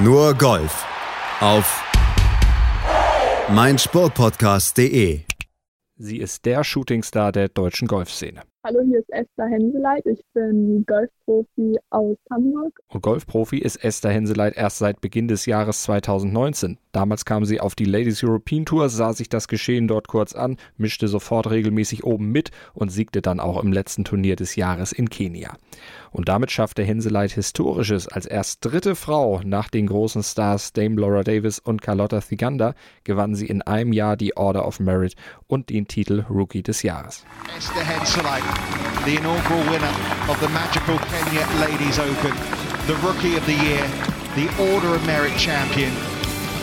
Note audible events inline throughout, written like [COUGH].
Nur Golf auf meinsportpodcast.de. Sie ist der Shootingstar der deutschen Golfszene. Hallo, hier ist Esther Henseleit. Ich bin Golfprofi aus Hamburg. Und Golfprofi ist Esther Henseleit erst seit Beginn des Jahres 2019. Damals kam sie auf die Ladies European Tour, sah sich das Geschehen dort kurz an, mischte sofort regelmäßig oben mit und siegte dann auch im letzten Turnier des Jahres in Kenia. Und damit schaffte Henseleit Historisches. Als erst dritte Frau nach den großen Stars Dame Laura Davis und Carlotta Thiganda gewann sie in einem Jahr die Order of Merit und den Titel Rookie des Jahres. Esther Henseleit, the inaugural winner of the magical Kenya Ladies Open, the Rookie of the Year, the Order of Merit Champion.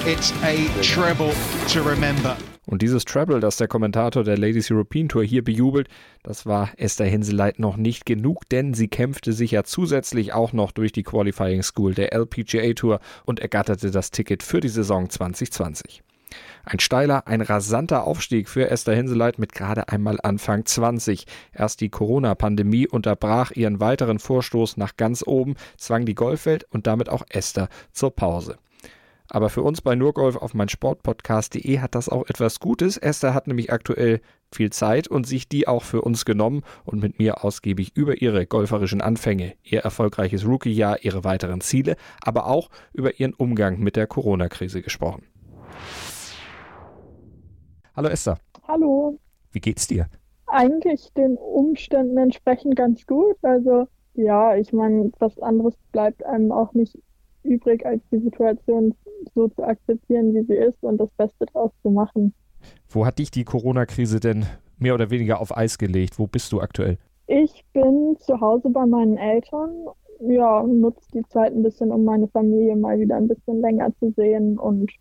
It's a treble to remember. Und dieses Treble, das der Kommentator der Ladies European Tour hier bejubelt, das war Esther Henseleit noch nicht genug, denn sie kämpfte sich ja zusätzlich auch noch durch die Qualifying School der LPGA Tour und ergatterte das Ticket für die Saison 2020. Ein steiler, ein rasanter Aufstieg für Esther Henseleit mit gerade einmal Anfang 20. Erst die Corona-Pandemie unterbrach ihren weiteren Vorstoß nach ganz oben, zwang die Golfwelt und damit auch Esther zur Pause. Aber für uns bei Nurgolf auf mein Sportpodcast.de hat das auch etwas Gutes. Esther hat nämlich aktuell viel Zeit und sich die auch für uns genommen und mit mir ausgiebig über ihre golferischen Anfänge, ihr erfolgreiches Rookie-Jahr, ihre weiteren Ziele, aber auch über ihren Umgang mit der Corona-Krise gesprochen. Hallo Esther. Hallo. Wie geht's dir? Eigentlich den Umständen entsprechend ganz gut. Also ja, ich meine, was anderes bleibt einem auch nicht übrig, als die Situation so zu akzeptieren, wie sie ist und das Beste daraus zu machen. Wo hat dich die Corona-Krise denn mehr oder weniger auf Eis gelegt? Wo bist du aktuell? Ich bin zu Hause bei meinen Eltern. Ja, nutze die Zeit ein bisschen, um meine Familie mal wieder ein bisschen länger zu sehen und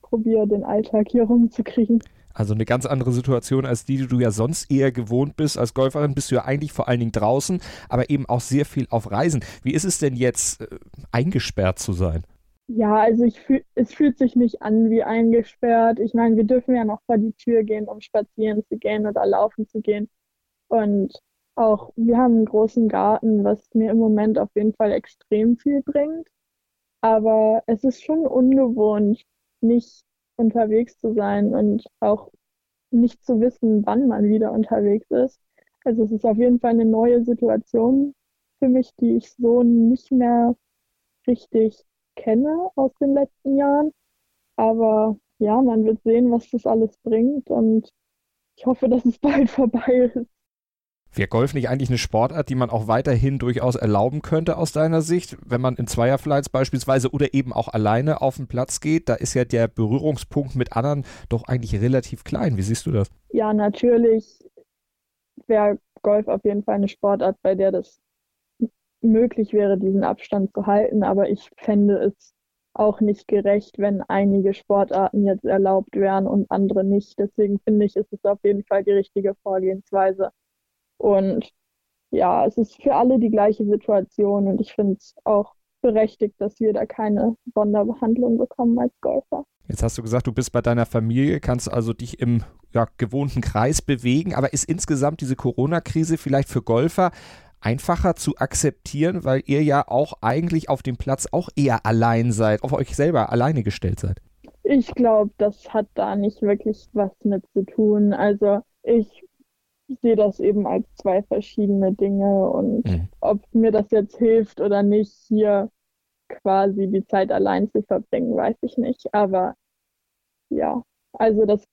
probiere den Alltag hier rumzukriegen. Also eine ganz andere Situation als die, die du ja sonst eher gewohnt bist. Als Golferin bist du ja eigentlich vor allen Dingen draußen, aber eben auch sehr viel auf Reisen. Wie ist es denn jetzt, äh, eingesperrt zu sein? Ja, also fühl, es fühlt sich nicht an wie eingesperrt. Ich meine, wir dürfen ja noch vor die Tür gehen, um spazieren zu gehen oder laufen zu gehen. Und auch wir haben einen großen Garten, was mir im Moment auf jeden Fall extrem viel bringt. Aber es ist schon ungewohnt, nicht unterwegs zu sein und auch nicht zu wissen, wann man wieder unterwegs ist. Also es ist auf jeden Fall eine neue Situation für mich, die ich so nicht mehr richtig kenne aus den letzten Jahren. Aber ja, man wird sehen, was das alles bringt und ich hoffe, dass es bald [LAUGHS] vorbei ist. Wäre Golf nicht eigentlich eine Sportart, die man auch weiterhin durchaus erlauben könnte aus deiner Sicht, wenn man in Zweierflights beispielsweise oder eben auch alleine auf den Platz geht? Da ist ja der Berührungspunkt mit anderen doch eigentlich relativ klein. Wie siehst du das? Ja, natürlich wäre Golf auf jeden Fall eine Sportart, bei der das möglich wäre, diesen Abstand zu halten. Aber ich fände es auch nicht gerecht, wenn einige Sportarten jetzt erlaubt wären und andere nicht. Deswegen finde ich, ist es auf jeden Fall die richtige Vorgehensweise. Und ja, es ist für alle die gleiche Situation und ich finde es auch berechtigt, dass wir da keine Sonderbehandlung bekommen als Golfer. Jetzt hast du gesagt, du bist bei deiner Familie, kannst also dich im ja, gewohnten Kreis bewegen, aber ist insgesamt diese Corona-Krise vielleicht für Golfer einfacher zu akzeptieren, weil ihr ja auch eigentlich auf dem Platz auch eher allein seid, auf euch selber alleine gestellt seid? Ich glaube, das hat da nicht wirklich was mit zu tun. Also ich ich sehe das eben als zwei verschiedene Dinge und mhm. ob mir das jetzt hilft oder nicht, hier quasi die Zeit allein zu verbringen, weiß ich nicht. Aber ja, also das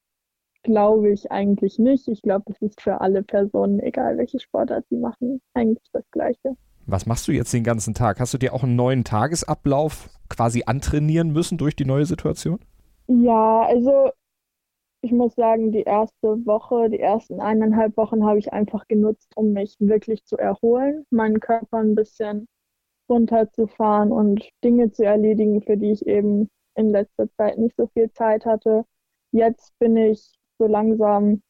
glaube ich eigentlich nicht. Ich glaube, es ist für alle Personen, egal welche Sportart sie machen, eigentlich das Gleiche. Was machst du jetzt den ganzen Tag? Hast du dir auch einen neuen Tagesablauf quasi antrainieren müssen durch die neue Situation? Ja, also ich muss sagen, die erste Woche, die ersten eineinhalb Wochen habe ich einfach genutzt, um mich wirklich zu erholen, meinen Körper ein bisschen runterzufahren und Dinge zu erledigen, für die ich eben in letzter Zeit nicht so viel Zeit hatte. Jetzt bin ich so langsam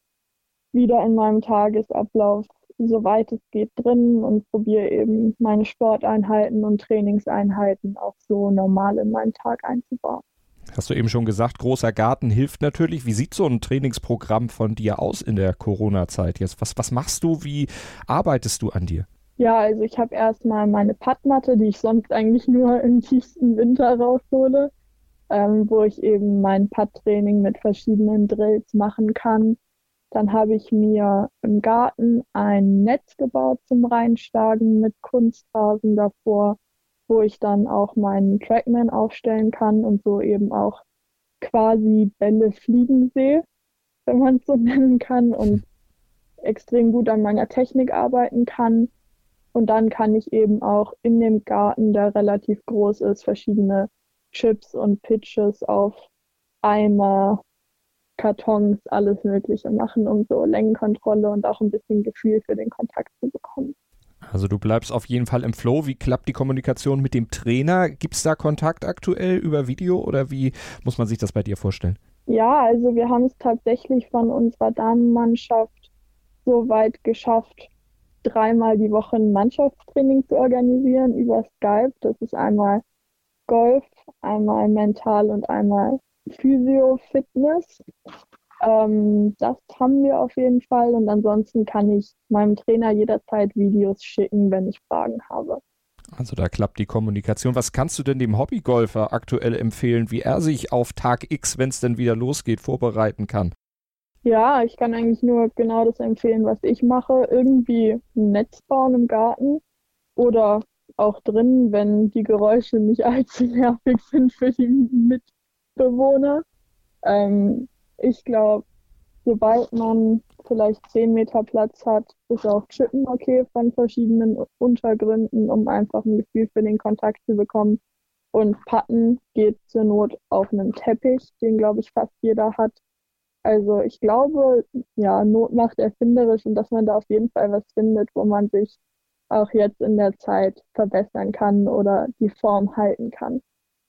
wieder in meinem Tagesablauf, soweit es geht, drin und probiere eben meine Sporteinheiten und Trainingseinheiten auch so normal in meinen Tag einzubauen. Hast du eben schon gesagt, großer Garten hilft natürlich. Wie sieht so ein Trainingsprogramm von dir aus in der Corona-Zeit jetzt? Was, was machst du? Wie arbeitest du an dir? Ja, also ich habe erstmal meine Padmatte, die ich sonst eigentlich nur [LAUGHS] im tiefsten Winter raushole, ähm, wo ich eben mein Pad-Training mit verschiedenen Drills machen kann. Dann habe ich mir im Garten ein Netz gebaut zum Reinschlagen mit Kunstrasen davor, wo ich dann auch meinen Trackman aufstellen kann und so eben auch quasi Bälle fliegen sehe, wenn man es so [LAUGHS] nennen kann und extrem gut an meiner Technik arbeiten kann. Und dann kann ich eben auch in dem Garten, der relativ groß ist, verschiedene Chips und Pitches auf Eimer, Kartons, alles Mögliche machen, um so Längenkontrolle und auch ein bisschen Gefühl für den Kontakt zu bekommen. Also du bleibst auf jeden Fall im Flow. Wie klappt die Kommunikation mit dem Trainer? Gibt es da Kontakt aktuell über Video oder wie muss man sich das bei dir vorstellen? Ja, also wir haben es tatsächlich von unserer Damenmannschaft so weit geschafft, dreimal die Woche ein Mannschaftstraining zu organisieren über Skype. Das ist einmal Golf, einmal mental und einmal Physio-Fitness. Ähm, das haben wir auf jeden Fall und ansonsten kann ich meinem Trainer jederzeit Videos schicken, wenn ich Fragen habe. Also da klappt die Kommunikation. Was kannst du denn dem Hobbygolfer aktuell empfehlen, wie er sich auf Tag X, wenn es denn wieder losgeht, vorbereiten kann? Ja, ich kann eigentlich nur genau das empfehlen, was ich mache. Irgendwie ein Netz bauen im Garten oder auch drin, wenn die Geräusche nicht [LAUGHS] allzu nervig sind für die Mitbewohner. Ähm, ich glaube, sobald man vielleicht 10 Meter Platz hat, ist auch Chippen okay von verschiedenen Untergründen, um einfach ein Gefühl für den Kontakt zu bekommen. Und Patten geht zur Not auf einem Teppich, den glaube ich fast jeder hat. Also ich glaube, ja, Not macht erfinderisch und dass man da auf jeden Fall was findet, wo man sich auch jetzt in der Zeit verbessern kann oder die Form halten kann.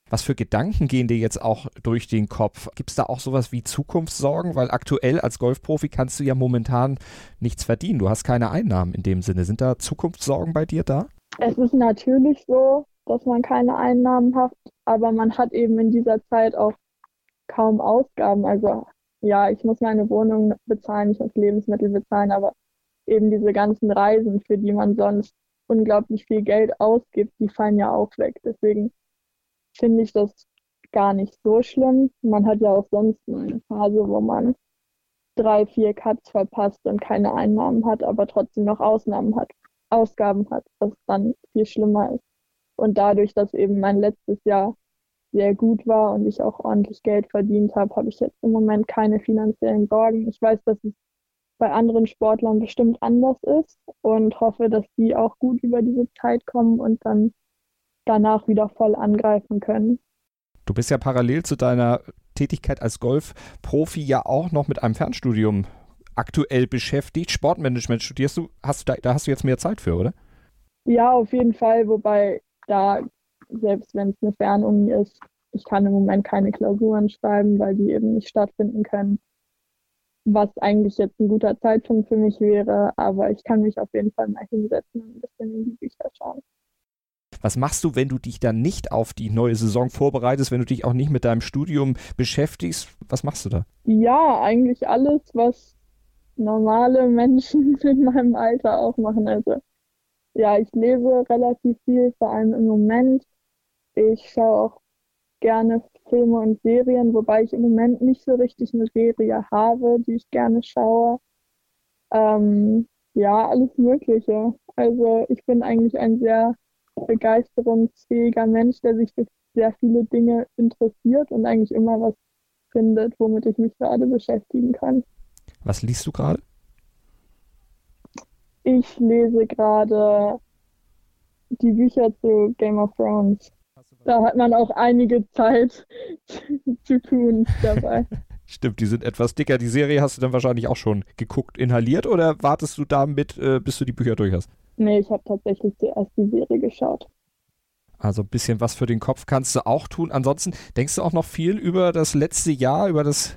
Was für Gedanken gehen dir jetzt auch durch den Kopf? Gibt es da auch sowas wie Zukunftssorgen? Weil aktuell als Golfprofi kannst du ja momentan nichts verdienen. Du hast keine Einnahmen in dem Sinne. Sind da Zukunftssorgen bei dir da? Es ist natürlich so, dass man keine Einnahmen hat, aber man hat eben in dieser Zeit auch kaum Ausgaben. Also ja, ich muss meine Wohnung bezahlen, ich muss Lebensmittel bezahlen, aber eben diese ganzen Reisen, für die man sonst unglaublich viel Geld ausgibt, die fallen ja auch weg. Deswegen finde ich das gar nicht so schlimm. Man hat ja auch sonst eine Phase, wo man drei, vier Cuts verpasst und keine Einnahmen hat, aber trotzdem noch Ausnahmen hat, Ausgaben hat, was dann viel schlimmer ist. Und dadurch, dass eben mein letztes Jahr sehr gut war und ich auch ordentlich Geld verdient habe, habe ich jetzt im Moment keine finanziellen Sorgen. Ich weiß, dass es bei anderen Sportlern bestimmt anders ist und hoffe, dass die auch gut über diese Zeit kommen und dann danach wieder voll angreifen können. Du bist ja parallel zu deiner Tätigkeit als Golfprofi ja auch noch mit einem Fernstudium aktuell beschäftigt. Sportmanagement studierst du, hast du da, da hast du jetzt mehr Zeit für, oder? Ja, auf jeden Fall, wobei da, selbst wenn es eine Fernuni ist, ich kann im Moment keine Klausuren schreiben, weil die eben nicht stattfinden können. Was eigentlich jetzt ein guter Zeitpunkt für mich wäre, aber ich kann mich auf jeden Fall mal hinsetzen und ein bisschen in die Bücher schauen. Was machst du, wenn du dich dann nicht auf die neue Saison vorbereitest, wenn du dich auch nicht mit deinem Studium beschäftigst? Was machst du da? Ja, eigentlich alles, was normale Menschen [LAUGHS] in meinem Alter auch machen. Also ja, ich lese relativ viel, vor allem im Moment. Ich schaue auch gerne Filme und Serien, wobei ich im Moment nicht so richtig eine Serie habe, die ich gerne schaue. Ähm, ja, alles Mögliche. Also ich bin eigentlich ein sehr begeisterungsfähiger Mensch, der sich für sehr viele Dinge interessiert und eigentlich immer was findet, womit ich mich gerade beschäftigen kann. Was liest du gerade? Ich lese gerade die Bücher zu Game of Thrones. Da hat man auch einige Zeit [LAUGHS] zu tun dabei. [LAUGHS] Stimmt, die sind etwas dicker. Die Serie hast du dann wahrscheinlich auch schon geguckt, inhaliert oder wartest du damit, äh, bis du die Bücher durch hast? Nee, ich habe tatsächlich zuerst die Serie geschaut. Also ein bisschen was für den Kopf kannst du auch tun. Ansonsten denkst du auch noch viel über das letzte Jahr, über das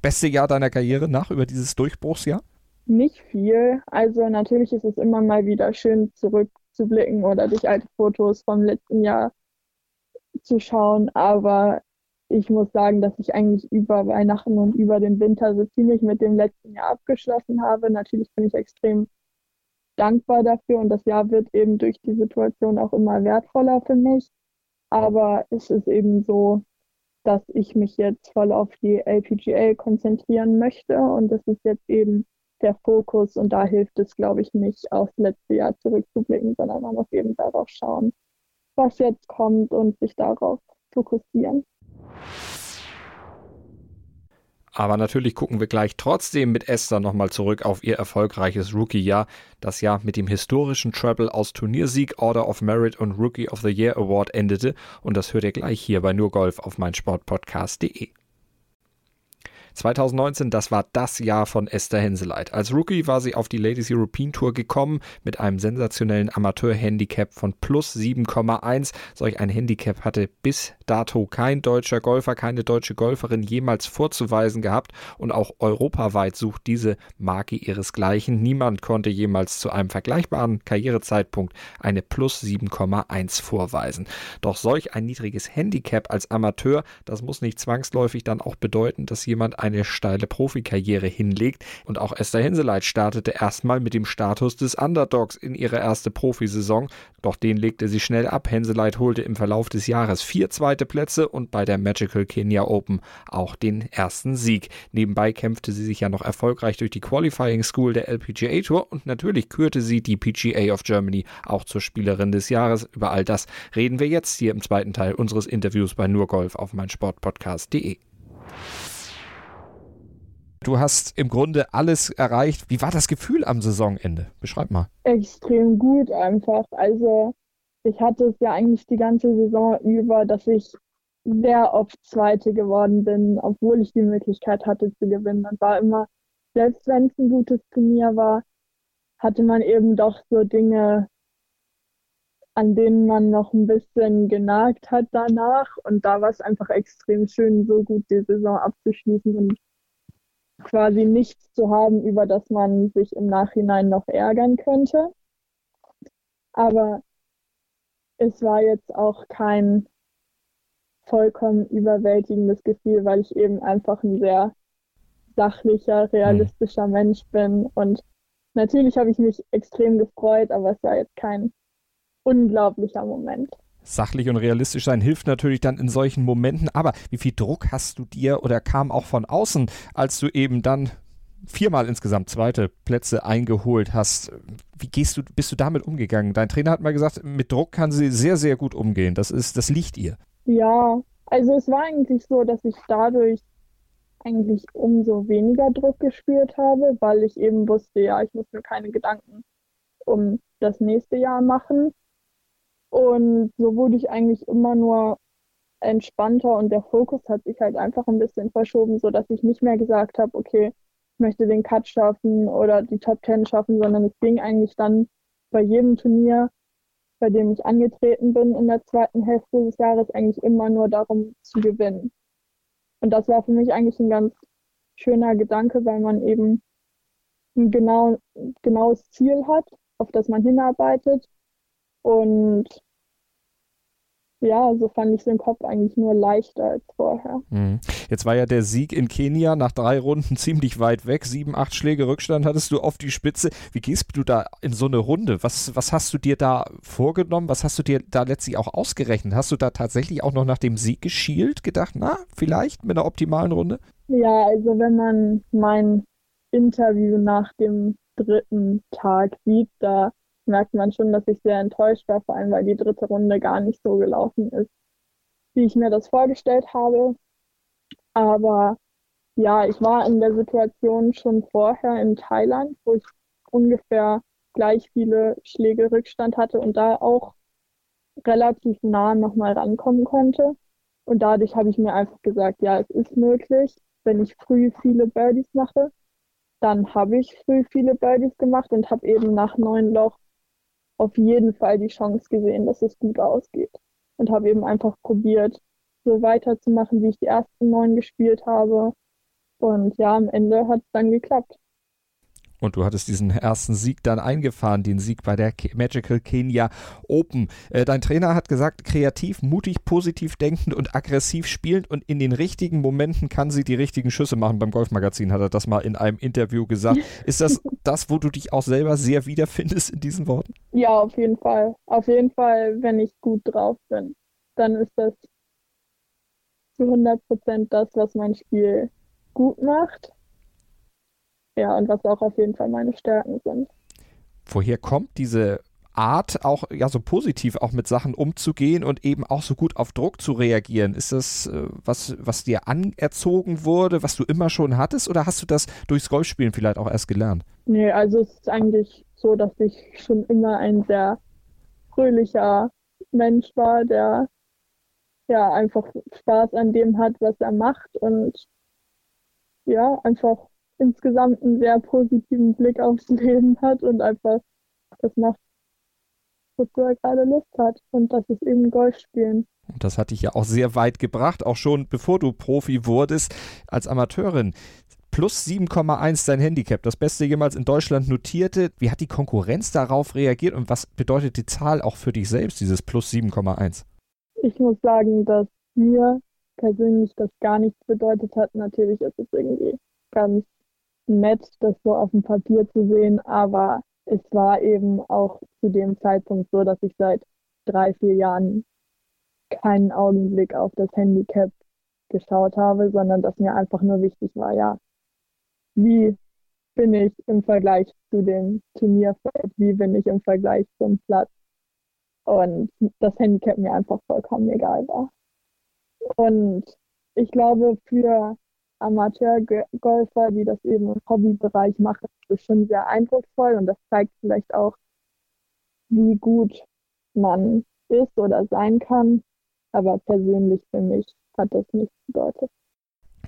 beste Jahr deiner Karriere nach, über dieses Durchbruchsjahr? Nicht viel. Also natürlich ist es immer mal wieder schön zurückzublicken oder durch alte Fotos vom letzten Jahr zu schauen. Aber ich muss sagen, dass ich eigentlich über Weihnachten und über den Winter so ziemlich mit dem letzten Jahr abgeschlossen habe. Natürlich bin ich extrem dankbar dafür und das Jahr wird eben durch die Situation auch immer wertvoller für mich. Aber es ist eben so, dass ich mich jetzt voll auf die LPGA konzentrieren möchte und das ist jetzt eben der Fokus und da hilft es, glaube ich, nicht aufs letzte Jahr zurückzublicken, sondern man muss eben darauf schauen, was jetzt kommt und sich darauf fokussieren. Aber natürlich gucken wir gleich trotzdem mit Esther nochmal zurück auf ihr erfolgreiches Rookie-Jahr, das Jahr mit dem historischen Treble aus Turniersieg, Order of Merit und Rookie of the Year Award endete. Und das hört ihr gleich hier bei Nur Golf auf meinsportpodcast.de. 2019, das war das Jahr von Esther Henseleit. Als Rookie war sie auf die Ladies European Tour gekommen mit einem sensationellen Amateur-Handicap von plus 7,1. Solch ein Handicap hatte bis dato kein deutscher Golfer, keine deutsche Golferin jemals vorzuweisen gehabt und auch europaweit sucht diese Marke ihresgleichen. Niemand konnte jemals zu einem vergleichbaren Karrierezeitpunkt eine plus 7,1 vorweisen. Doch solch ein niedriges Handicap als Amateur, das muss nicht zwangsläufig dann auch bedeuten, dass jemand eine steile Profikarriere hinlegt. Und auch Esther Henseleit startete erstmal mit dem Status des Underdogs in ihre erste Profisaison. Doch den legte sie schnell ab. Henseleit holte im Verlauf des Jahres vier zweite Plätze und bei der Magical Kenya Open auch den ersten Sieg. Nebenbei kämpfte sie sich ja noch erfolgreich durch die Qualifying School der LPGA Tour und natürlich kürte sie die PGA of Germany auch zur Spielerin des Jahres. Über all das reden wir jetzt hier im zweiten Teil unseres Interviews bei Nur Golf auf meinsportpodcast.de. Du hast im Grunde alles erreicht. Wie war das Gefühl am Saisonende? Beschreib mal. Extrem gut einfach. Also ich hatte es ja eigentlich die ganze Saison über, dass ich sehr oft Zweite geworden bin, obwohl ich die Möglichkeit hatte zu gewinnen. Und war immer, selbst wenn es ein gutes Turnier war, hatte man eben doch so Dinge, an denen man noch ein bisschen genagt hat danach. Und da war es einfach extrem schön, so gut die Saison abzuschließen und quasi nichts zu haben, über das man sich im Nachhinein noch ärgern könnte. Aber es war jetzt auch kein vollkommen überwältigendes Gefühl, weil ich eben einfach ein sehr sachlicher, realistischer mhm. Mensch bin. Und natürlich habe ich mich extrem gefreut, aber es war jetzt kein unglaublicher Moment sachlich und realistisch sein hilft natürlich dann in solchen Momenten. Aber wie viel Druck hast du dir oder kam auch von außen, als du eben dann viermal insgesamt zweite Plätze eingeholt hast? Wie gehst du, bist du damit umgegangen? Dein Trainer hat mal gesagt, mit Druck kann sie sehr, sehr gut umgehen. Das ist, das liegt ihr. Ja, also es war eigentlich so, dass ich dadurch eigentlich umso weniger Druck gespürt habe, weil ich eben wusste, ja, ich muss mir keine Gedanken um das nächste Jahr machen. Und so wurde ich eigentlich immer nur entspannter und der Fokus hat sich halt einfach ein bisschen verschoben, sodass ich nicht mehr gesagt habe, okay, ich möchte den Cut schaffen oder die Top Ten schaffen, sondern es ging eigentlich dann bei jedem Turnier, bei dem ich angetreten bin in der zweiten Hälfte des Jahres, eigentlich immer nur darum zu gewinnen. Und das war für mich eigentlich ein ganz schöner Gedanke, weil man eben ein genau, genaues Ziel hat, auf das man hinarbeitet und ja, so fand ich den Kopf eigentlich nur leichter als vorher. Mhm. Jetzt war ja der Sieg in Kenia nach drei Runden [LAUGHS] ziemlich weit weg. Sieben, acht Schläge Rückstand hattest du auf die Spitze. Wie gehst du da in so eine Runde? Was, was hast du dir da vorgenommen? Was hast du dir da letztlich auch ausgerechnet? Hast du da tatsächlich auch noch nach dem Sieg geschielt, gedacht, na, vielleicht mit einer optimalen Runde? Ja, also wenn man mein Interview nach dem dritten Tag sieht, da merkt man schon, dass ich sehr enttäuscht war, vor allem weil die dritte Runde gar nicht so gelaufen ist, wie ich mir das vorgestellt habe. Aber ja, ich war in der Situation schon vorher in Thailand, wo ich ungefähr gleich viele Schläge Rückstand hatte und da auch relativ nah nochmal rankommen konnte. Und dadurch habe ich mir einfach gesagt, ja, es ist möglich, wenn ich früh viele Birdies mache. Dann habe ich früh viele Birdies gemacht und habe eben nach neun Loch auf jeden Fall die Chance gesehen, dass es gut ausgeht. Und habe eben einfach probiert, so weiterzumachen, wie ich die ersten neun gespielt habe. Und ja, am Ende hat es dann geklappt. Und du hattest diesen ersten Sieg dann eingefahren, den Sieg bei der Magical Kenya Open. Äh, dein Trainer hat gesagt, kreativ, mutig, positiv denkend und aggressiv spielend und in den richtigen Momenten kann sie die richtigen Schüsse machen. Beim Golfmagazin hat er das mal in einem Interview gesagt. [LAUGHS] Ist das das, wo du dich auch selber sehr wiederfindest in diesen Worten? Ja, auf jeden Fall. Auf jeden Fall, wenn ich gut drauf bin, dann ist das zu 100 Prozent das, was mein Spiel gut macht ja, und was auch auf jeden Fall meine Stärken sind. Woher kommt diese Art, auch ja so positiv auch mit Sachen umzugehen und eben auch so gut auf Druck zu reagieren? Ist das äh, was, was dir anerzogen wurde, was du immer schon hattest, oder hast du das durchs Golfspielen vielleicht auch erst gelernt? Nee, also es ist eigentlich so, dass ich schon immer ein sehr fröhlicher Mensch war, der ja einfach Spaß an dem hat, was er macht und ja, einfach insgesamt einen sehr positiven Blick aufs [LAUGHS] Leben hat und einfach das macht, wozu er gerade Lust hat. Und das ist eben Golf spielen. Und das hat dich ja auch sehr weit gebracht, auch schon bevor du Profi wurdest als Amateurin. Plus 7,1 dein Handicap, das Beste jemals in Deutschland notierte. Wie hat die Konkurrenz darauf reagiert und was bedeutet die Zahl auch für dich selbst, dieses Plus 7,1? Ich muss sagen, dass mir persönlich das gar nichts bedeutet hat. Natürlich ist es irgendwie ganz nett, das so auf dem Papier zu sehen, aber es war eben auch zu dem Zeitpunkt so, dass ich seit drei, vier Jahren keinen Augenblick auf das Handicap geschaut habe, sondern dass mir einfach nur wichtig war, ja, wie bin ich im Vergleich zu dem Turnierfeld, wie bin ich im Vergleich zum Platz? Und das Handicap mir einfach vollkommen egal war. Und ich glaube, für Amateurgolfer, die das eben im Hobbybereich machen, das ist schon sehr eindrucksvoll und das zeigt vielleicht auch, wie gut man ist oder sein kann. Aber persönlich für mich hat das nichts bedeutet.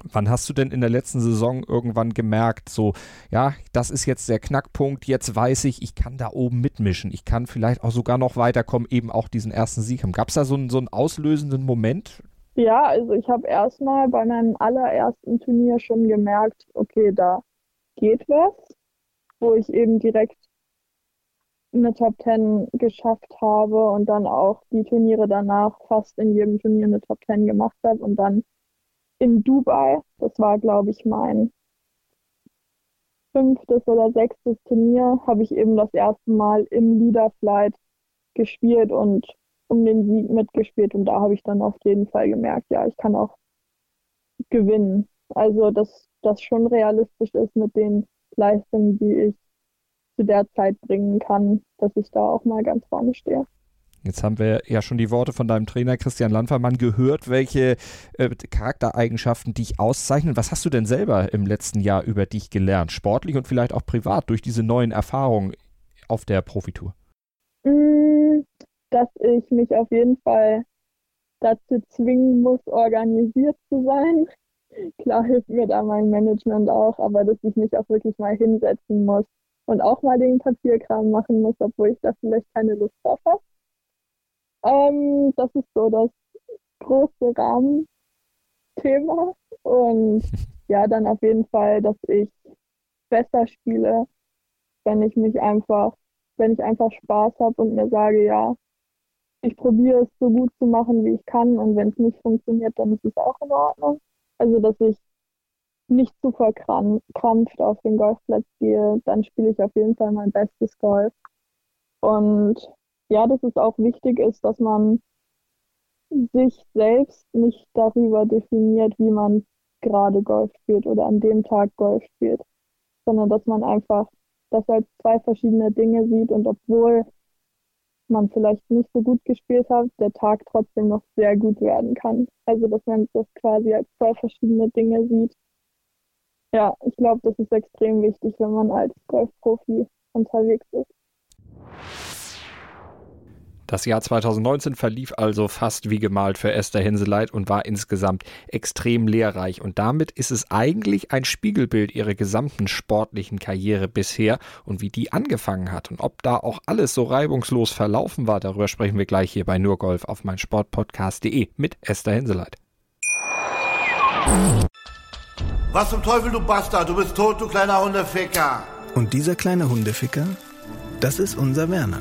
Wann hast du denn in der letzten Saison irgendwann gemerkt, so, ja, das ist jetzt der Knackpunkt, jetzt weiß ich, ich kann da oben mitmischen, ich kann vielleicht auch sogar noch weiterkommen, eben auch diesen ersten Sieg haben. Gab es da so einen, so einen auslösenden Moment? Ja, also ich habe erstmal bei meinem allerersten Turnier schon gemerkt, okay, da geht was, wo ich eben direkt eine Top 10 geschafft habe und dann auch die Turniere danach fast in jedem Turnier eine Top 10 gemacht habe und dann in Dubai, das war glaube ich mein fünftes oder sechstes Turnier, habe ich eben das erste Mal im Leaderflight gespielt und um den Sieg mitgespielt und da habe ich dann auf jeden Fall gemerkt, ja, ich kann auch gewinnen. Also, dass das schon realistisch ist mit den Leistungen, die ich zu der Zeit bringen kann, dass ich da auch mal ganz vorne stehe. Jetzt haben wir ja schon die Worte von deinem Trainer Christian Landvermann gehört, welche äh, Charaktereigenschaften dich auszeichnen. Was hast du denn selber im letzten Jahr über dich gelernt, sportlich und vielleicht auch privat durch diese neuen Erfahrungen auf der Profitour? Dass ich mich auf jeden Fall dazu zwingen muss, organisiert zu sein. [LAUGHS] Klar hilft mir da mein Management auch, aber dass ich mich auch wirklich mal hinsetzen muss und auch mal den Papierkram machen muss, obwohl ich da vielleicht keine Lust drauf habe. Ähm, das ist so das große Rahmenthema. Und ja, dann auf jeden Fall, dass ich besser spiele, wenn ich mich einfach, wenn ich einfach Spaß habe und mir sage, ja, ich probiere es so gut zu machen, wie ich kann. Und wenn es nicht funktioniert, dann ist es auch in Ordnung. Also, dass ich nicht zu verkrampft auf den Golfplatz gehe, dann spiele ich auf jeden Fall mein bestes Golf. Und ja, dass es auch wichtig ist, dass man sich selbst nicht darüber definiert, wie man gerade Golf spielt oder an dem Tag Golf spielt, sondern dass man einfach das als zwei verschiedene Dinge sieht und obwohl man vielleicht nicht so gut gespielt hat, der Tag trotzdem noch sehr gut werden kann. Also dass man das quasi als zwei verschiedene Dinge sieht. Ja, ich glaube, das ist extrem wichtig, wenn man als Golfprofi unterwegs ist. Das Jahr 2019 verlief also fast wie gemalt für Esther Henseleit und war insgesamt extrem lehrreich. Und damit ist es eigentlich ein Spiegelbild ihrer gesamten sportlichen Karriere bisher und wie die angefangen hat. Und ob da auch alles so reibungslos verlaufen war, darüber sprechen wir gleich hier bei Nurgolf auf meinsportpodcast.de mit Esther Henseleit. Was zum Teufel, du Bastard? Du bist tot, du kleiner Hundeficker. Und dieser kleine Hundeficker, das ist unser Werner.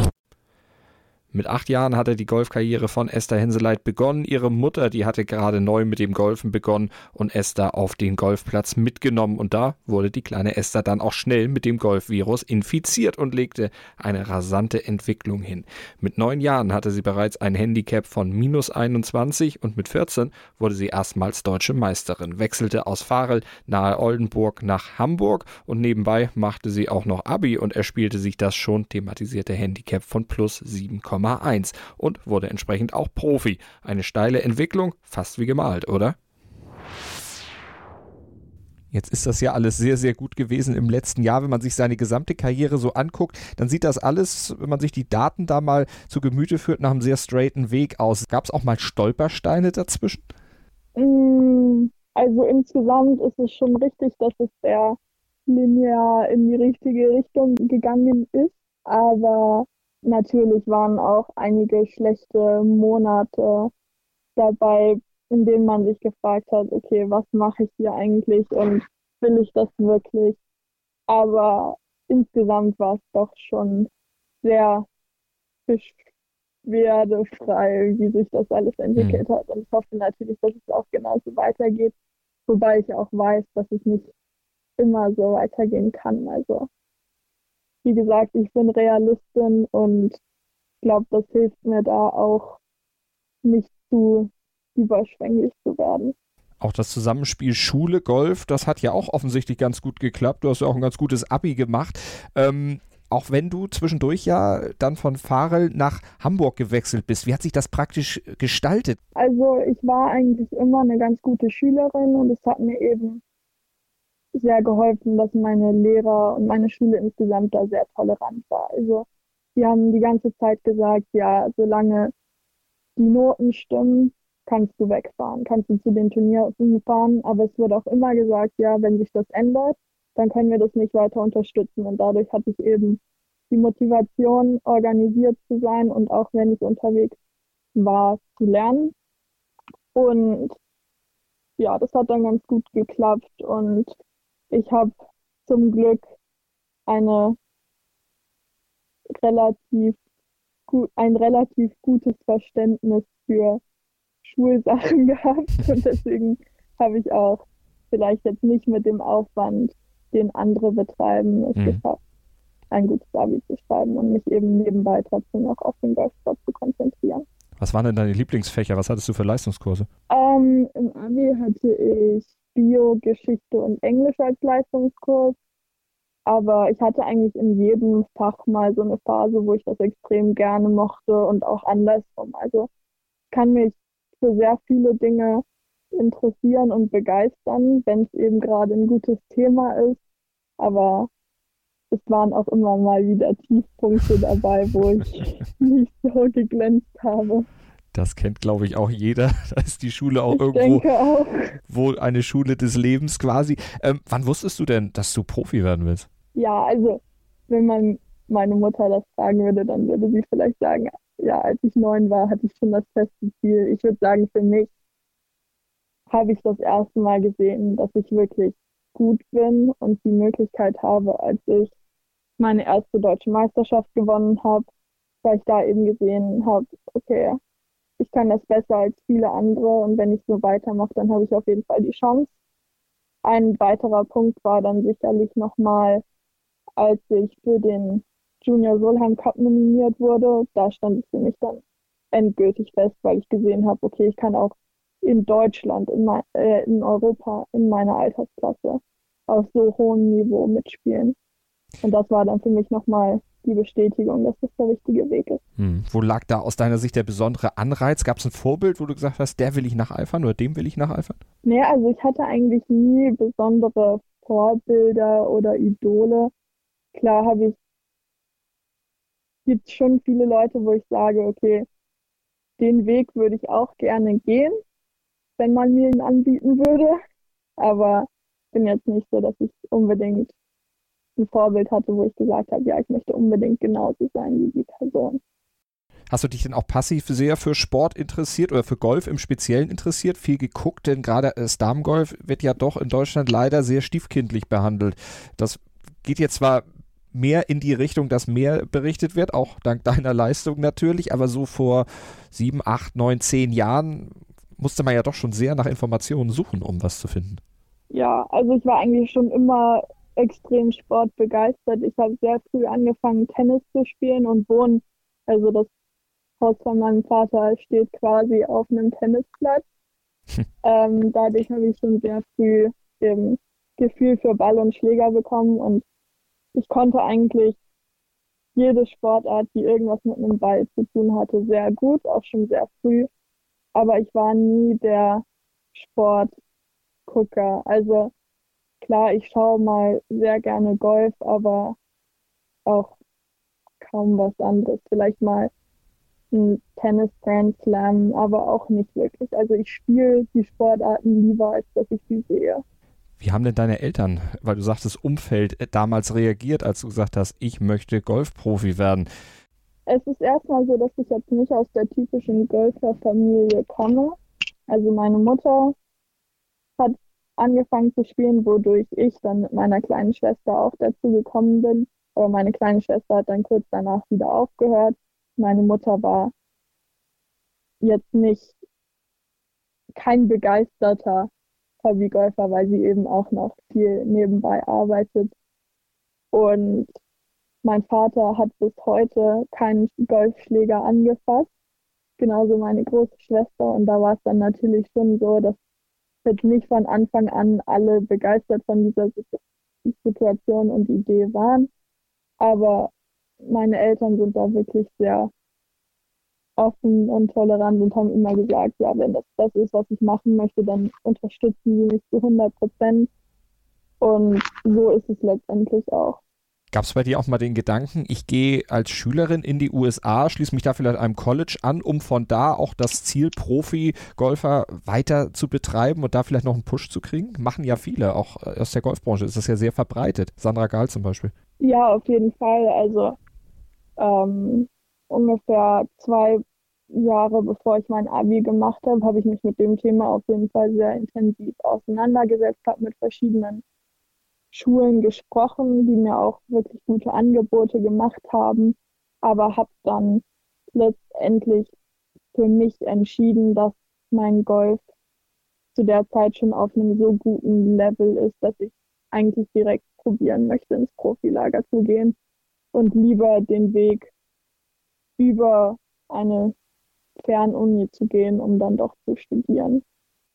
Mit acht Jahren hatte die Golfkarriere von Esther Henseleit begonnen. Ihre Mutter, die hatte gerade neu mit dem Golfen begonnen und Esther auf den Golfplatz mitgenommen. Und da wurde die kleine Esther dann auch schnell mit dem Golfvirus infiziert und legte eine rasante Entwicklung hin. Mit neun Jahren hatte sie bereits ein Handicap von minus 21 und mit 14 wurde sie erstmals deutsche Meisterin, wechselte aus Farel nahe Oldenburg nach Hamburg und nebenbei machte sie auch noch Abi und erspielte sich das schon thematisierte Handicap von plus 7,5. 1 und wurde entsprechend auch Profi. Eine steile Entwicklung, fast wie gemalt, oder? Jetzt ist das ja alles sehr, sehr gut gewesen im letzten Jahr. Wenn man sich seine gesamte Karriere so anguckt, dann sieht das alles, wenn man sich die Daten da mal zu Gemüte führt, nach einem sehr straighten Weg aus. Gab es auch mal Stolpersteine dazwischen? Mm, also insgesamt ist es schon richtig, dass es sehr linear in die richtige Richtung gegangen ist. Aber Natürlich waren auch einige schlechte Monate dabei, in denen man sich gefragt hat, okay, was mache ich hier eigentlich und will ich das wirklich? Aber insgesamt war es doch schon sehr beschwerdefrei, wie sich das alles entwickelt mhm. hat. Und ich hoffe natürlich, dass es auch genauso weitergeht, wobei ich auch weiß, dass es nicht immer so weitergehen kann. Also wie gesagt, ich bin Realistin und glaube, das hilft mir da auch nicht zu überschwänglich zu werden. Auch das Zusammenspiel Schule, Golf, das hat ja auch offensichtlich ganz gut geklappt. Du hast ja auch ein ganz gutes Abi gemacht. Ähm, auch wenn du zwischendurch ja dann von Farel nach Hamburg gewechselt bist. Wie hat sich das praktisch gestaltet? Also ich war eigentlich immer eine ganz gute Schülerin und es hat mir eben sehr geholfen, dass meine Lehrer und meine Schule insgesamt da sehr tolerant war. Also die haben die ganze Zeit gesagt, ja, solange die Noten stimmen, kannst du wegfahren, kannst du zu den Turnieren fahren, aber es wird auch immer gesagt, ja, wenn sich das ändert, dann können wir das nicht weiter unterstützen und dadurch hatte ich eben die Motivation, organisiert zu sein und auch wenn ich unterwegs war, zu lernen. Und ja, das hat dann ganz gut geklappt und ich habe zum Glück eine relativ gut, ein relativ gutes Verständnis für Schulsachen [LAUGHS] gehabt und deswegen habe ich auch vielleicht jetzt nicht mit dem Aufwand, den andere betreiben, es mhm. geschafft, ein gutes Abi zu schreiben und mich eben nebenbei trotzdem noch auf den Golfsport zu konzentrieren. Was waren denn deine Lieblingsfächer? Was hattest du für Leistungskurse? Ähm, Im Abi hatte ich Bio, Geschichte und Englisch als Leistungskurs. Aber ich hatte eigentlich in jedem Fach mal so eine Phase, wo ich das extrem gerne mochte und auch andersrum. Also ich kann mich für sehr viele Dinge interessieren und begeistern, wenn es eben gerade ein gutes Thema ist. Aber es waren auch immer mal wieder Tiefpunkte dabei, wo ich [LAUGHS] nicht so geglänzt habe. Das kennt, glaube ich, auch jeder. [LAUGHS] Da ist die Schule auch ich irgendwo auch. Wo eine Schule des Lebens quasi. Ähm, wann wusstest du denn, dass du Profi werden willst? Ja, also wenn man meine Mutter das fragen würde, dann würde sie vielleicht sagen, ja, als ich neun war, hatte ich schon das feste Ziel. Ich würde sagen, für mich habe ich das erste Mal gesehen, dass ich wirklich gut bin und die Möglichkeit habe, als ich meine erste deutsche Meisterschaft gewonnen habe, weil ich da eben gesehen habe, okay, ich kann das besser als viele andere und wenn ich so weitermache, dann habe ich auf jeden Fall die Chance. Ein weiterer Punkt war dann sicherlich nochmal, als ich für den Junior Solheim Cup nominiert wurde, da stand es für mich dann endgültig fest, weil ich gesehen habe, okay, ich kann auch in Deutschland, in, mein, äh, in Europa, in meiner Altersklasse auf so hohem Niveau mitspielen. Und das war dann für mich nochmal die Bestätigung, dass das der richtige Weg ist. Hm. Wo lag da aus deiner Sicht der besondere Anreiz? Gab es ein Vorbild, wo du gesagt hast, der will ich nacheifern oder dem will ich nacheifern? Nee, also ich hatte eigentlich nie besondere Vorbilder oder Idole. Klar habe ich, gibt schon viele Leute, wo ich sage, okay, den Weg würde ich auch gerne gehen, wenn man mir ihn anbieten würde. Aber ich bin jetzt nicht so, dass ich unbedingt ein Vorbild hatte, wo ich gesagt habe, ja, ich möchte unbedingt genauso sein wie die Person. Hast du dich denn auch passiv sehr für Sport interessiert oder für Golf im Speziellen interessiert? Viel geguckt, denn gerade das Damengolf wird ja doch in Deutschland leider sehr stiefkindlich behandelt. Das geht jetzt zwar mehr in die Richtung, dass mehr berichtet wird, auch dank [LAUGHS] deiner Leistung natürlich, aber so vor sieben, acht, neun, zehn Jahren musste man ja doch schon sehr nach Informationen suchen, um was zu finden. Ja, also ich war eigentlich schon immer extrem sportbegeistert. Ich habe sehr früh angefangen, Tennis zu spielen und wohne, also das Haus von meinem Vater steht quasi auf einem Tennisplatz. ähm, dadurch habe ich schon sehr früh eben Gefühl für Ball und Schläger bekommen und ich konnte eigentlich jede Sportart, die irgendwas mit einem Ball zu tun hatte, sehr gut, auch schon sehr früh. Aber ich war nie der Sportgucker. Also klar, ich schaue mal sehr gerne Golf, aber auch kaum was anderes. Vielleicht mal ein Tennis Grand Slam, aber auch nicht wirklich. Also ich spiele die Sportarten lieber, als dass ich sie sehe. Wie haben denn deine Eltern, weil du sagtest, Umfeld äh, damals reagiert, als du gesagt hast, ich möchte Golfprofi werden? Es ist erstmal so, dass ich jetzt nicht aus der typischen Golferfamilie komme. Also meine Mutter hat angefangen zu spielen, wodurch ich dann mit meiner kleinen Schwester auch dazu gekommen bin. Aber meine kleine Schwester hat dann kurz danach wieder aufgehört. Meine Mutter war jetzt nicht kein begeisterter Hobbygolfer, weil sie eben auch noch viel nebenbei arbeitet. Und mein Vater hat bis heute keinen Golfschläger angefasst, genauso meine große Schwester. Und da war es dann natürlich schon so, dass jetzt nicht von Anfang an alle begeistert von dieser Situation und Idee waren. Aber meine Eltern sind da wirklich sehr offen und tolerant und haben immer gesagt, ja, wenn das das ist, was ich machen möchte, dann unterstützen sie mich zu 100 Prozent. Und so ist es letztendlich auch. Gab es bei dir auch mal den Gedanken, ich gehe als Schülerin in die USA, schließe mich da vielleicht einem College an, um von da auch das Ziel Profi-Golfer weiter zu betreiben und da vielleicht noch einen Push zu kriegen? Machen ja viele, auch aus der Golfbranche ist das ja sehr verbreitet. Sandra Gahl zum Beispiel. Ja, auf jeden Fall. Also ähm, ungefähr zwei Jahre bevor ich mein Abi gemacht habe, habe ich mich mit dem Thema auf jeden Fall sehr intensiv auseinandergesetzt, habe mit verschiedenen Schulen gesprochen, die mir auch wirklich gute Angebote gemacht haben, aber habe dann letztendlich für mich entschieden, dass mein Golf zu der Zeit schon auf einem so guten Level ist, dass ich eigentlich direkt probieren möchte, ins Profilager zu gehen und lieber den Weg über eine Fernuni zu gehen, um dann doch zu studieren.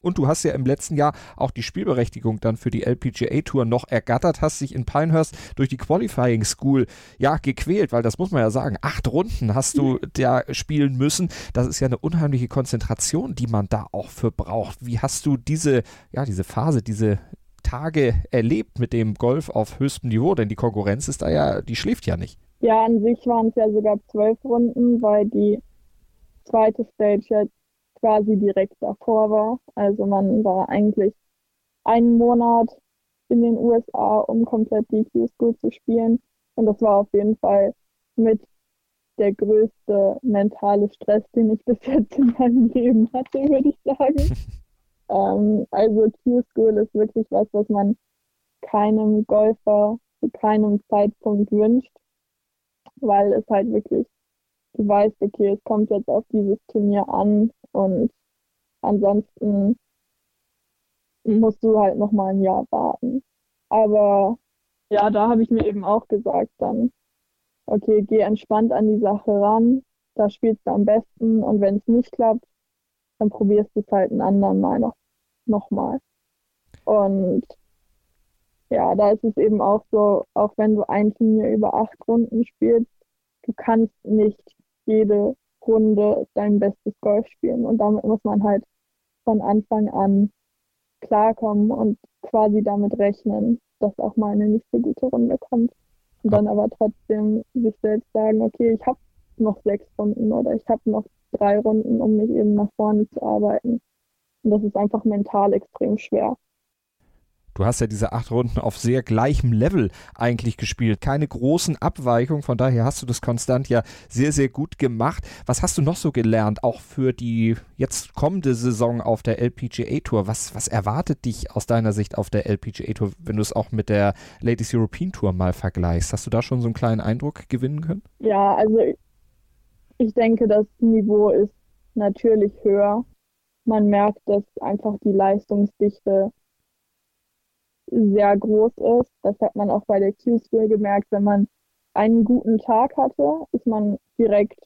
Und du hast ja im letzten Jahr auch die Spielberechtigung dann für die LPGA Tour noch ergattert, hast dich in Pinehurst durch die Qualifying School ja gequält, weil das muss man ja sagen, acht Runden hast du da spielen müssen. Das ist ja eine unheimliche Konzentration, die man da auch für braucht. Wie hast du diese, ja, diese Phase, diese Tage erlebt mit dem Golf auf höchstem Niveau? Denn die Konkurrenz ist da ja, die schläft ja nicht. Ja, an sich waren es ja sogar zwölf Runden, weil die zweite Stage ja quasi direkt davor war. Also man war eigentlich einen Monat in den USA, um komplett die Q-School zu spielen. Und das war auf jeden Fall mit der größte mentale Stress, den ich [LAUGHS] bis jetzt in meinem Leben hatte, würde ich sagen. [LAUGHS] ähm, also Q-School ist wirklich was, was man keinem Golfer zu keinem Zeitpunkt wünscht, weil es halt wirklich du weißt, okay, es kommt jetzt auf dieses Turnier an und ansonsten musst du halt noch mal ein Jahr warten. Aber ja, da habe ich mir eben auch gesagt dann, okay, geh entspannt an die Sache ran, da spielst du am besten und wenn es nicht klappt, dann probierst du es halt ein anderen Mal noch, noch. Und ja, da ist es eben auch so, auch wenn du ein Turnier über acht Runden spielst, du kannst nicht jede Runde dein bestes Golf spielen. Und damit muss man halt von Anfang an klarkommen und quasi damit rechnen, dass auch mal eine nicht so gute Runde kommt. Und dann aber trotzdem sich selbst sagen, okay, ich habe noch sechs Runden oder ich habe noch drei Runden, um mich eben nach vorne zu arbeiten. Und das ist einfach mental extrem schwer. Du hast ja diese acht Runden auf sehr gleichem Level eigentlich gespielt. Keine großen Abweichungen. Von daher hast du das konstant ja sehr, sehr gut gemacht. Was hast du noch so gelernt, auch für die jetzt kommende Saison auf der LPGA Tour? Was, was erwartet dich aus deiner Sicht auf der LPGA Tour, wenn du es auch mit der Ladies European Tour mal vergleichst? Hast du da schon so einen kleinen Eindruck gewinnen können? Ja, also ich denke, das Niveau ist natürlich höher. Man merkt, dass einfach die Leistungsdichte sehr groß ist. Das hat man auch bei der Q-School gemerkt. Wenn man einen guten Tag hatte, ist man direkt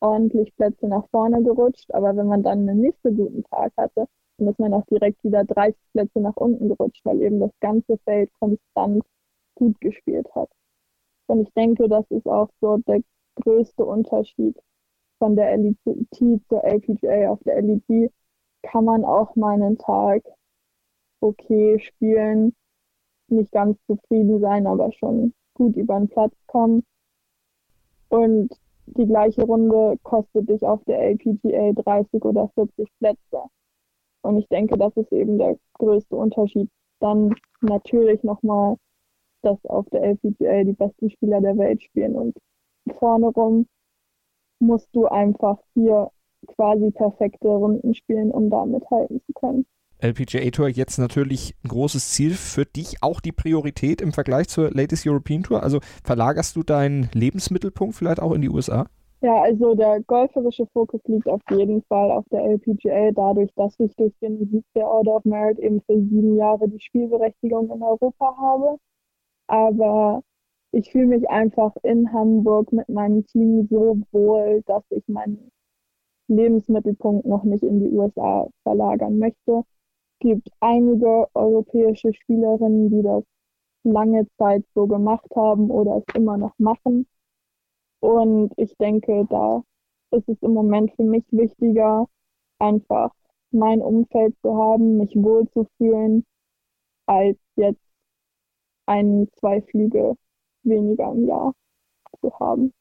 ordentlich Plätze nach vorne gerutscht. Aber wenn man dann einen nicht so guten Tag hatte, dann ist man auch direkt wieder 30 Plätze nach unten gerutscht, weil eben das ganze Feld konstant gut gespielt hat. Und ich denke, das ist auch so der größte Unterschied von der LET zur LPGA. Auf der LET kann man auch mal einen Tag okay spielen, nicht ganz zufrieden sein, aber schon gut über den Platz kommen. Und die gleiche Runde kostet dich auf der LPGA 30 oder 40 Plätze. Und ich denke, das ist eben der größte Unterschied. Dann natürlich nochmal, dass auf der LPGA die besten Spieler der Welt spielen und vorne rum musst du einfach hier quasi perfekte Runden spielen, um da mithalten zu können. LPGA Tour jetzt natürlich ein großes Ziel für dich, auch die Priorität im Vergleich zur Latest European Tour? Also verlagerst du deinen Lebensmittelpunkt vielleicht auch in die USA? Ja, also der golferische Fokus liegt auf jeden Fall auf der LPGA, dadurch, dass ich durch den Sieg der Order of Merit eben für sieben Jahre die Spielberechtigung in Europa habe. Aber ich fühle mich einfach in Hamburg mit meinem Team so wohl, dass ich meinen Lebensmittelpunkt noch nicht in die USA verlagern möchte gibt einige europäische Spielerinnen, die das lange Zeit so gemacht haben oder es immer noch machen. Und ich denke, da ist es im Moment für mich wichtiger, einfach mein Umfeld zu haben, mich wohlzufühlen, als jetzt ein, zwei Flüge weniger im Jahr zu haben.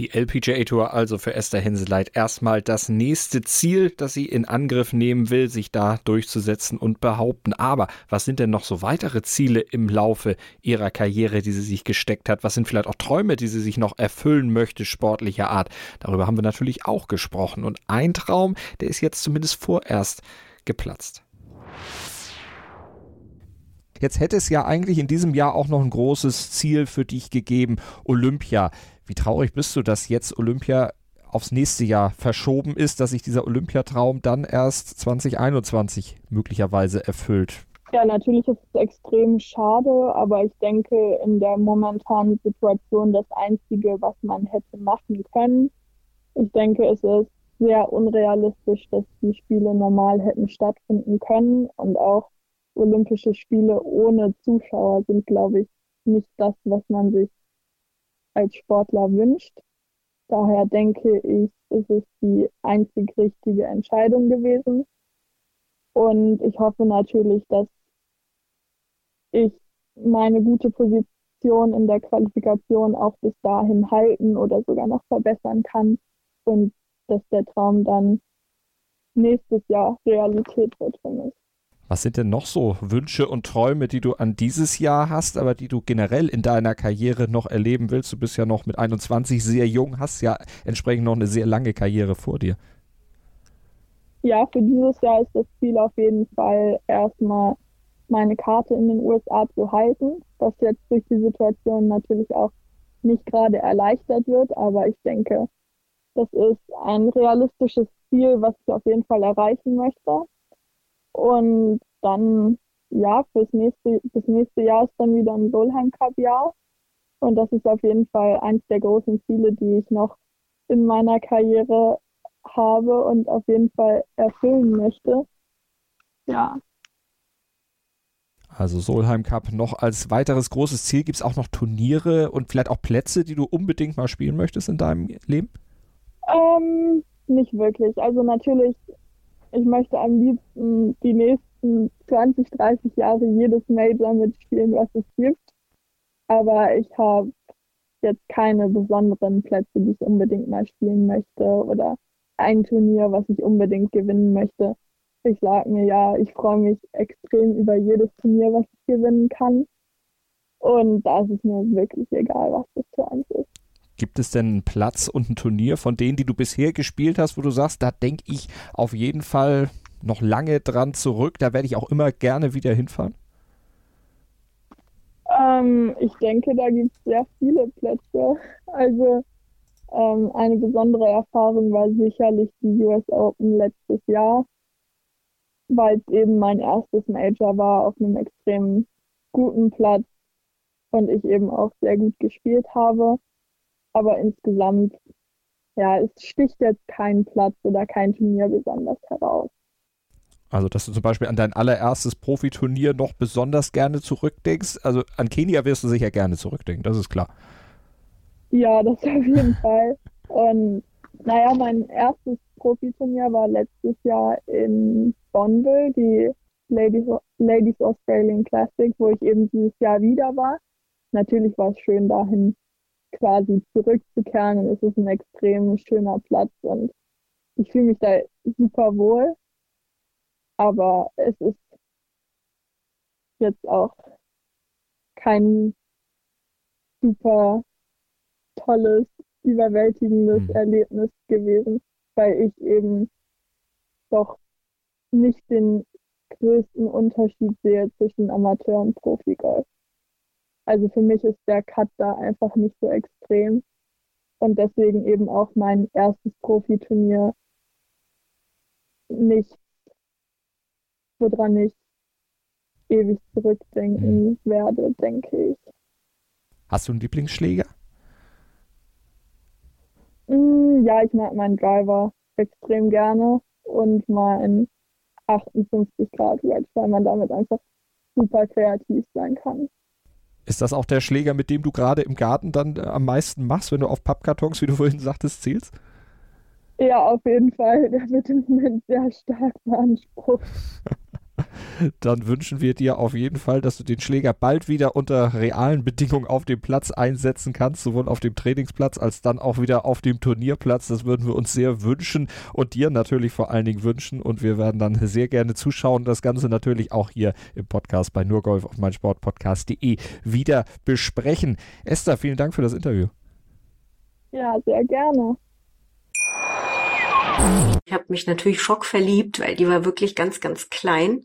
Die LPGA Tour also für Esther Henseleit erstmal das nächste Ziel, das sie in Angriff nehmen will, sich da durchzusetzen und behaupten. Aber was sind denn noch so weitere Ziele im Laufe ihrer Karriere, die sie sich gesteckt hat? Was sind vielleicht auch Träume, die sie sich noch erfüllen möchte, sportlicher Art? Darüber haben wir natürlich auch gesprochen. Und ein Traum, der ist jetzt zumindest vorerst geplatzt. Jetzt hätte es ja eigentlich in diesem Jahr auch noch ein großes Ziel für dich gegeben, Olympia. Wie traurig bist du, dass jetzt Olympia aufs nächste Jahr verschoben ist, dass sich dieser Olympiatraum dann erst 2021 möglicherweise erfüllt? Ja, natürlich ist es extrem schade, aber ich denke, in der momentanen Situation das Einzige, was man hätte machen können. Ich denke, es ist sehr unrealistisch, dass die Spiele normal hätten stattfinden können und auch Olympische Spiele ohne Zuschauer sind, glaube ich, nicht das, was man sich als Sportler wünscht. Daher denke ich, ist es die einzig richtige Entscheidung gewesen. Und ich hoffe natürlich, dass ich meine gute Position in der Qualifikation auch bis dahin halten oder sogar noch verbessern kann und dass der Traum dann nächstes Jahr Realität wird für mich. Was sind denn noch so Wünsche und Träume, die du an dieses Jahr hast, aber die du generell in deiner Karriere noch erleben willst? Du bist ja noch mit 21 sehr jung, hast ja entsprechend noch eine sehr lange Karriere vor dir. Ja, für dieses Jahr ist das Ziel auf jeden Fall erstmal meine Karte in den USA zu halten, was jetzt durch die Situation natürlich auch nicht gerade erleichtert wird, aber ich denke, das ist ein realistisches Ziel, was ich auf jeden Fall erreichen möchte. Und dann, ja, fürs nächste, das nächste Jahr ist dann wieder ein Solheim Cup Jahr. Und das ist auf jeden Fall eins der großen Ziele, die ich noch in meiner Karriere habe und auf jeden Fall erfüllen möchte. Ja. Also Solheim Cup noch als weiteres großes Ziel. Gibt es auch noch Turniere und vielleicht auch Plätze, die du unbedingt mal spielen möchtest in deinem Leben? Ähm, nicht wirklich. Also natürlich, ich möchte am liebsten die nächsten 20, 30 Jahre jedes Major mitspielen, was es gibt. Aber ich habe jetzt keine besonderen Plätze, die ich unbedingt mal spielen möchte oder ein Turnier, was ich unbedingt gewinnen möchte. Ich sage mir ja, ich freue mich extrem über jedes Turnier, was ich gewinnen kann. Und da ist es mir wirklich egal, was das für eins ist. Gibt es denn einen Platz und ein Turnier von denen, die du bisher gespielt hast, wo du sagst, da denke ich auf jeden Fall noch lange dran zurück, da werde ich auch immer gerne wieder hinfahren? Ähm, ich denke, da gibt es sehr viele Plätze. Also ähm, eine besondere Erfahrung war sicherlich die US Open letztes Jahr, weil es eben mein erstes Major war auf einem extrem guten Platz und ich eben auch sehr gut gespielt habe. Aber insgesamt, ja, es sticht jetzt kein Platz oder kein Turnier besonders heraus. Also, dass du zum Beispiel an dein allererstes Profiturnier noch besonders gerne zurückdenkst. Also an Kenia wirst du sicher gerne zurückdenken, das ist klar. Ja, das [LAUGHS] auf jeden Fall. Und naja, mein erstes Profiturnier war letztes Jahr in Bonneville, die Ladies, Ladies Australian Classic, wo ich eben dieses Jahr wieder war. Natürlich war es schön, dahin quasi zurückzukehren und es ist ein extrem schöner Platz und ich fühle mich da super wohl. Aber es ist jetzt auch kein super tolles, überwältigendes mhm. Erlebnis gewesen, weil ich eben doch nicht den größten Unterschied sehe zwischen Amateur und Profi-Golf. Also für mich ist der Cut da einfach nicht so extrem und deswegen eben auch mein erstes Profiturnier nicht, woran ich ewig zurückdenken mhm. werde, denke ich. Hast du einen Lieblingsschläger? Mm, ja, ich mag meinen Driver extrem gerne und mein 58 Grad Wedge, weil man damit einfach super kreativ sein kann. Ist das auch der Schläger, mit dem du gerade im Garten dann äh, am meisten machst, wenn du auf Pappkartons, wie du vorhin sagtest, zielst? Ja, auf jeden Fall. Der wird im Moment sehr stark beansprucht. [LAUGHS] [LAUGHS] dann wünschen wir dir auf jeden Fall, dass du den Schläger bald wieder unter realen Bedingungen auf dem Platz einsetzen kannst, sowohl auf dem Trainingsplatz als dann auch wieder auf dem Turnierplatz. Das würden wir uns sehr wünschen und dir natürlich vor allen Dingen wünschen. Und wir werden dann sehr gerne zuschauen. Das Ganze natürlich auch hier im Podcast bei nurgolf auf meinsportpodcast.de wieder besprechen. Esther, vielen Dank für das Interview. Ja, sehr gerne. Ich habe mich natürlich schockverliebt, weil die war wirklich ganz, ganz klein.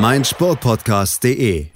meinsportpodcast.de